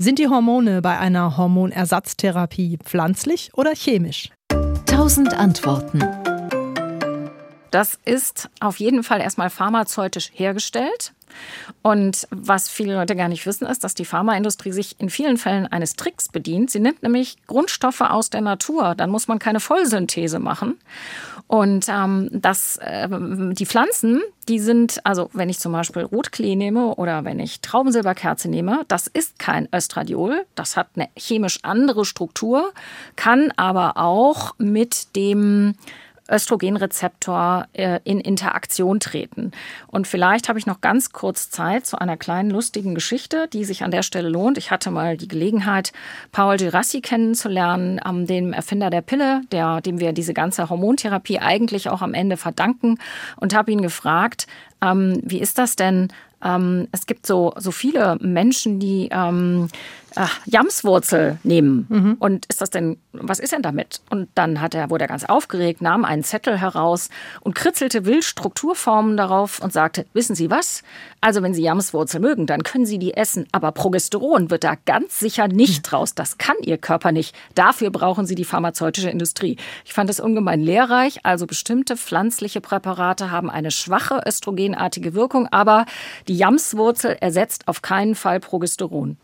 Sind die Hormone bei einer Hormonersatztherapie pflanzlich oder chemisch? Tausend Antworten. Das ist auf jeden Fall erstmal pharmazeutisch hergestellt. Und was viele Leute gar nicht wissen, ist, dass die Pharmaindustrie sich in vielen Fällen eines Tricks bedient. Sie nimmt nämlich Grundstoffe aus der Natur. Dann muss man keine Vollsynthese machen. Und ähm, das, äh, die Pflanzen, die sind, also wenn ich zum Beispiel Rotklee nehme oder wenn ich Traubensilberkerze nehme, das ist kein Östradiol. Das hat eine chemisch andere Struktur, kann aber auch mit dem Östrogenrezeptor äh, in Interaktion treten. Und vielleicht habe ich noch ganz kurz Zeit zu einer kleinen lustigen Geschichte, die sich an der Stelle lohnt. Ich hatte mal die Gelegenheit, Paul Girassi kennenzulernen, ähm, dem Erfinder der Pille, der, dem wir diese ganze Hormontherapie eigentlich auch am Ende verdanken, und habe ihn gefragt, ähm, wie ist das denn? Ähm, es gibt so, so viele Menschen, die ähm, ach, Jamswurzel nehmen. Mhm. Und ist das denn, was ist denn damit? Und dann hat er, wurde er ganz aufgeregt, nahm einen Zettel heraus und kritzelte wild Strukturformen darauf und sagte, wissen Sie was? Also wenn Sie Jamswurzel mögen, dann können Sie die essen. Aber Progesteron wird da ganz sicher nicht draus. Das kann Ihr Körper nicht. Dafür brauchen Sie die pharmazeutische Industrie. Ich fand das ungemein lehrreich. Also bestimmte pflanzliche Präparate haben eine schwache östrogenartige Wirkung, aber die Jamswurzel ersetzt auf keinen Fall Progesteron.